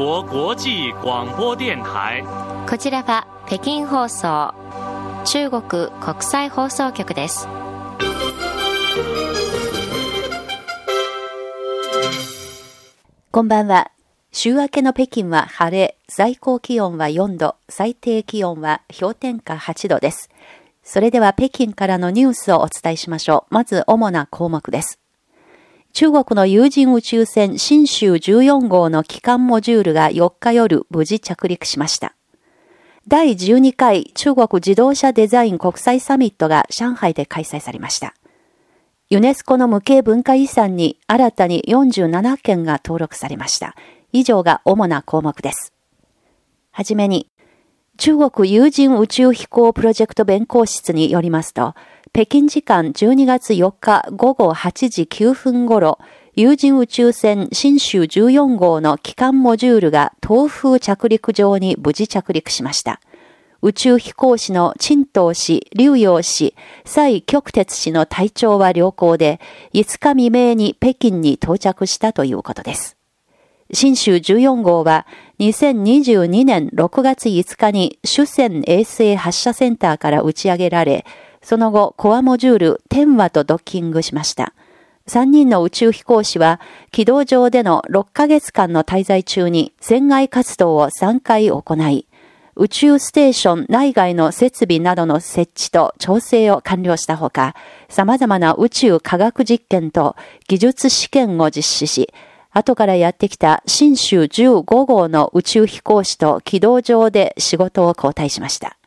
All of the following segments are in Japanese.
国国際廣播電台こちらは北京放送中国国際放送局ですこんばんは。週明けの北京は晴れ、最高気温は4度、最低気温は氷点下8度です。それでは北京からのニュースをお伝えしましょう。まず主な項目です。中国の有人宇宙船新州14号の機関モジュールが4日夜無事着陸しました。第12回中国自動車デザイン国際サミットが上海で開催されました。ユネスコの無形文化遺産に新たに47件が登録されました。以上が主な項目です。はじめに、中国有人宇宙飛行プロジェクト弁公室によりますと、北京時間12月4日午後8時9分頃、有人宇宙船新州14号の機関モジュールが東風着陸場に無事着陸しました。宇宙飛行士の陳東氏、劉陽氏、蔡極鉄氏の体調は良好で、5日未明に北京に到着したということです。新州14号は2022年6月5日に主戦衛星発射センターから打ち上げられ、その後コアモジュール天和とドッキングしました。3人の宇宙飛行士は軌道上での6ヶ月間の滞在中に船外活動を3回行い、宇宙ステーション内外の設備などの設置と調整を完了したほか、様々な宇宙科学実験と技術試験を実施し、後からやってきた新州15号の宇宙飛行士と軌道上で仕事を交代しました。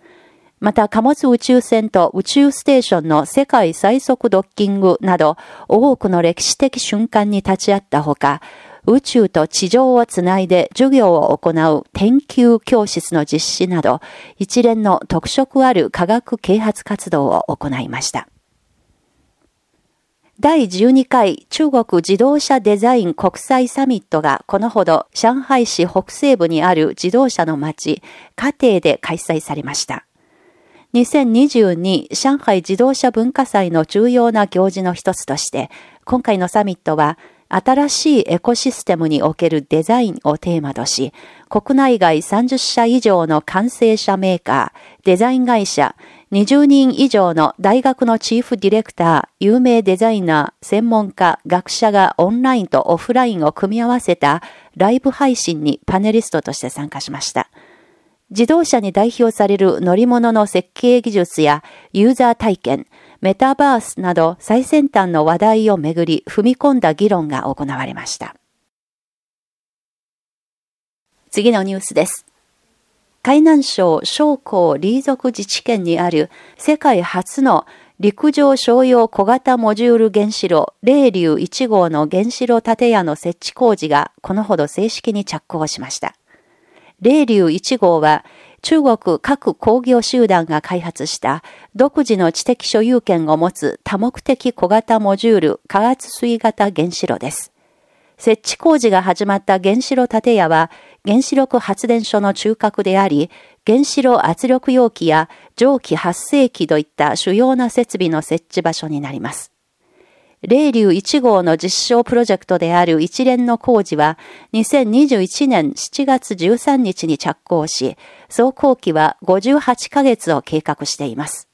また貨物宇宙船と宇宙ステーションの世界最速ドッキングなど多くの歴史的瞬間に立ち会ったほか、宇宙と地上をつないで授業を行う研究教室の実施など、一連の特色ある科学啓発活動を行いました。第12回中国自動車デザイン国際サミットがこのほど上海市北西部にある自動車の街、家庭で開催されました。2022上海自動車文化祭の重要な行事の一つとして、今回のサミットは新しいエコシステムにおけるデザインをテーマとし、国内外30社以上の完成者メーカー、デザイン会社、20人以上の大学のチーフディレクター、有名デザイナー、専門家、学者がオンラインとオフラインを組み合わせたライブ配信にパネリストとして参加しました。自動車に代表される乗り物の設計技術やユーザー体験、メタバースなど最先端の話題をめぐり踏み込んだ議論が行われました。次のニュースです。海南省商工リー族自治県にある世界初の陸上商用小型モジュール原子炉霊竜1号の原子炉建屋の設置工事がこのほど正式に着工しました。霊竜1号は中国各工業集団が開発した独自の知的所有権を持つ多目的小型モジュール加圧水型原子炉です。設置工事が始まった原子炉建屋は原子力発電所の中核であり、原子炉圧力容器や蒸気発生器といった主要な設備の設置場所になります。霊竜1号の実証プロジェクトである一連の工事は2021年7月13日に着工し、走行期は58ヶ月を計画しています。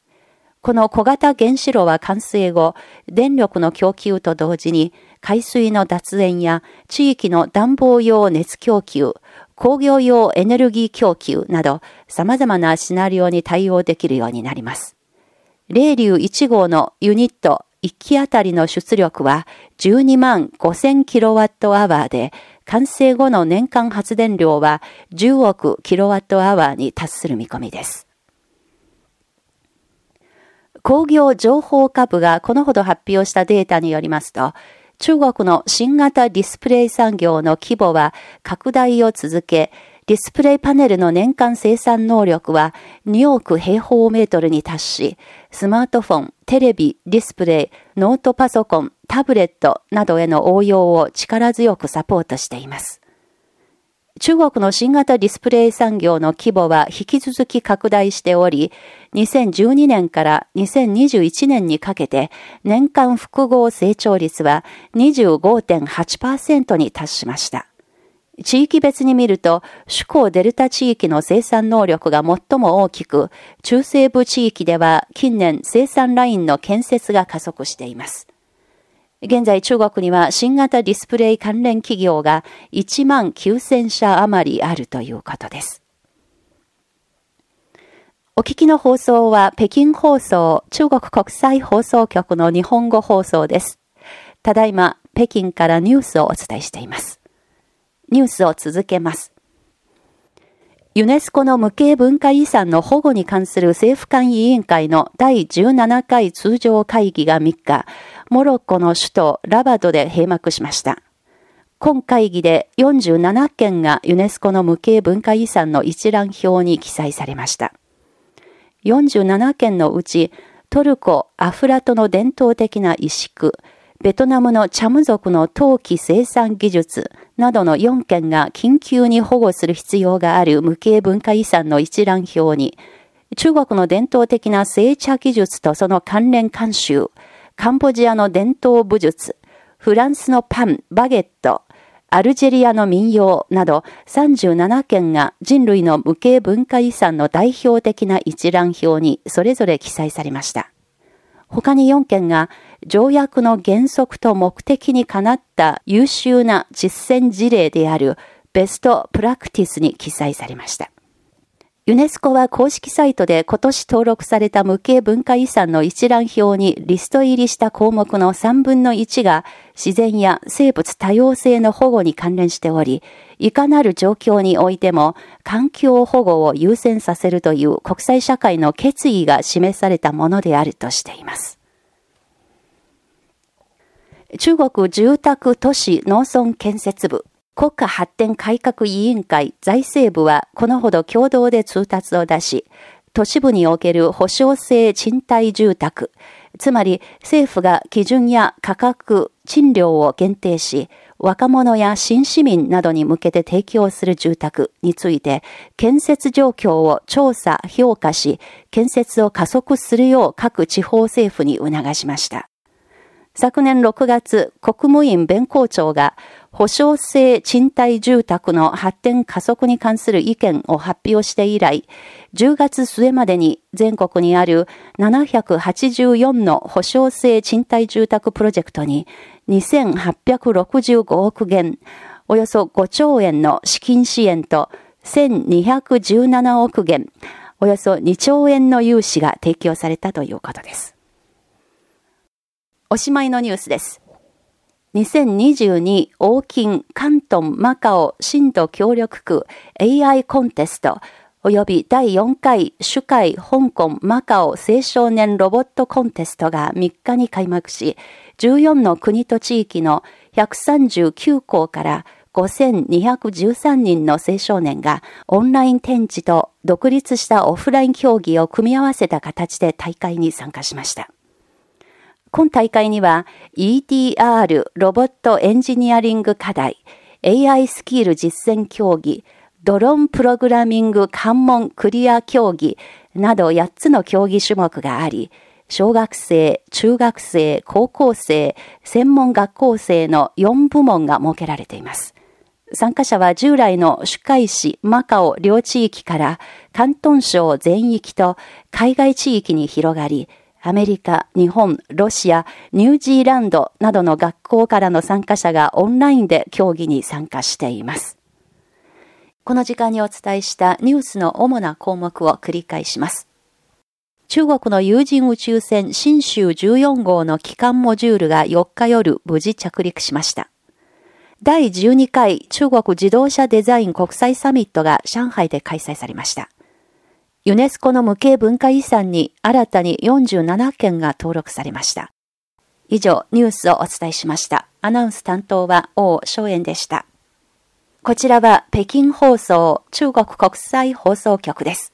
この小型原子炉は完成後、電力の供給と同時に海水の脱煙や地域の暖房用熱供給、工業用エネルギー供給など様々なシナリオに対応できるようになります。霊竜1号のユニット1機あたりの出力は12万5000キロワットアワーで、完成後の年間発電量は10億キロワットアワーに達する見込みです。工業情報株がこのほど発表したデータによりますと、中国の新型ディスプレイ産業の規模は拡大を続け、ディスプレイパネルの年間生産能力は2億平方メートルに達し、スマートフォン、テレビ、ディスプレイ、ノートパソコン、タブレットなどへの応用を力強くサポートしています。中国の新型ディスプレイ産業の規模は引き続き拡大しており、2012年から2021年にかけて年間複合成長率は25.8%に達しました。地域別に見ると、首都デルタ地域の生産能力が最も大きく、中西部地域では近年生産ラインの建設が加速しています。現在中国には新型ディスプレイ関連企業が1万9000社余りあるということです。お聞きの放送は北京放送中国国際放送局の日本語放送です。ただいま北京からニュースをお伝えしています。ニュースを続けます。ユネスコの無形文化遺産の保護に関する政府間委員会の第17回通常会議が3日、モロッコの首都ラバドで閉幕しました。今会議で47件がユネスコの無形文化遺産の一覧表に記載されました。47件のうち、トルコ、アフラトの伝統的な石工、ベトナムのチャム族の陶器生産技術などの4件が緊急に保護する必要がある無形文化遺産の一覧表に、中国の伝統的な製茶技術とその関連慣習、カンボジアの伝統武術、フランスのパン、バゲット、アルジェリアの民謡など37件が人類の無形文化遺産の代表的な一覧表にそれぞれ記載されました。他に4件が条約の原則と目的にかなった優秀な実践事例であるベストプラクティスに記載されました。ユネスコは公式サイトで今年登録された無形文化遺産の一覧表にリスト入りした項目の3分の1が自然や生物多様性の保護に関連しており、いかなる状況においても環境保護を優先させるという国際社会の決意が示されたものであるとしています。中国住宅都市農村建設部国家発展改革委員会財政部はこのほど共同で通達を出し、都市部における保証性賃貸住宅、つまり政府が基準や価格、賃料を限定し、若者や新市民などに向けて提供する住宅について、建設状況を調査、評価し、建設を加速するよう各地方政府に促しました。昨年6月、国務院弁公庁が保証性賃貸住宅の発展加速に関する意見を発表して以来、10月末までに全国にある784の保証性賃貸住宅プロジェクトに2865億元、およそ5兆円の資金支援と1217億元、およそ2兆円の融資が提供されたということです。おしまいのニュースです。2022大金関東マカオ新土協力区 AI コンテスト及び第4回主会香港マカオ青少年ロボットコンテストが3日に開幕し、14の国と地域の139校から5213人の青少年がオンライン展示と独立したオフライン競技を組み合わせた形で大会に参加しました。今大会には EDR ロボットエンジニアリング課題、AI スキル実践競技、ドローンプログラミング関門クリア競技など8つの競技種目があり、小学生、中学生、高校生、専門学校生の4部門が設けられています。参加者は従来の主会市、マカオ両地域から関東省全域と海外地域に広がり、アメリカ、日本、ロシア、ニュージーランドなどの学校からの参加者がオンラインで競技に参加しています。この時間にお伝えしたニュースの主な項目を繰り返します。中国の有人宇宙船新州14号の機関モジュールが4日夜無事着陸しました。第12回中国自動車デザイン国際サミットが上海で開催されました。ユネスコの無形文化遺産に新たに47件が登録されました。以上、ニュースをお伝えしました。アナウンス担当は王昭炎でした。こちらは北京放送中国国際放送局です。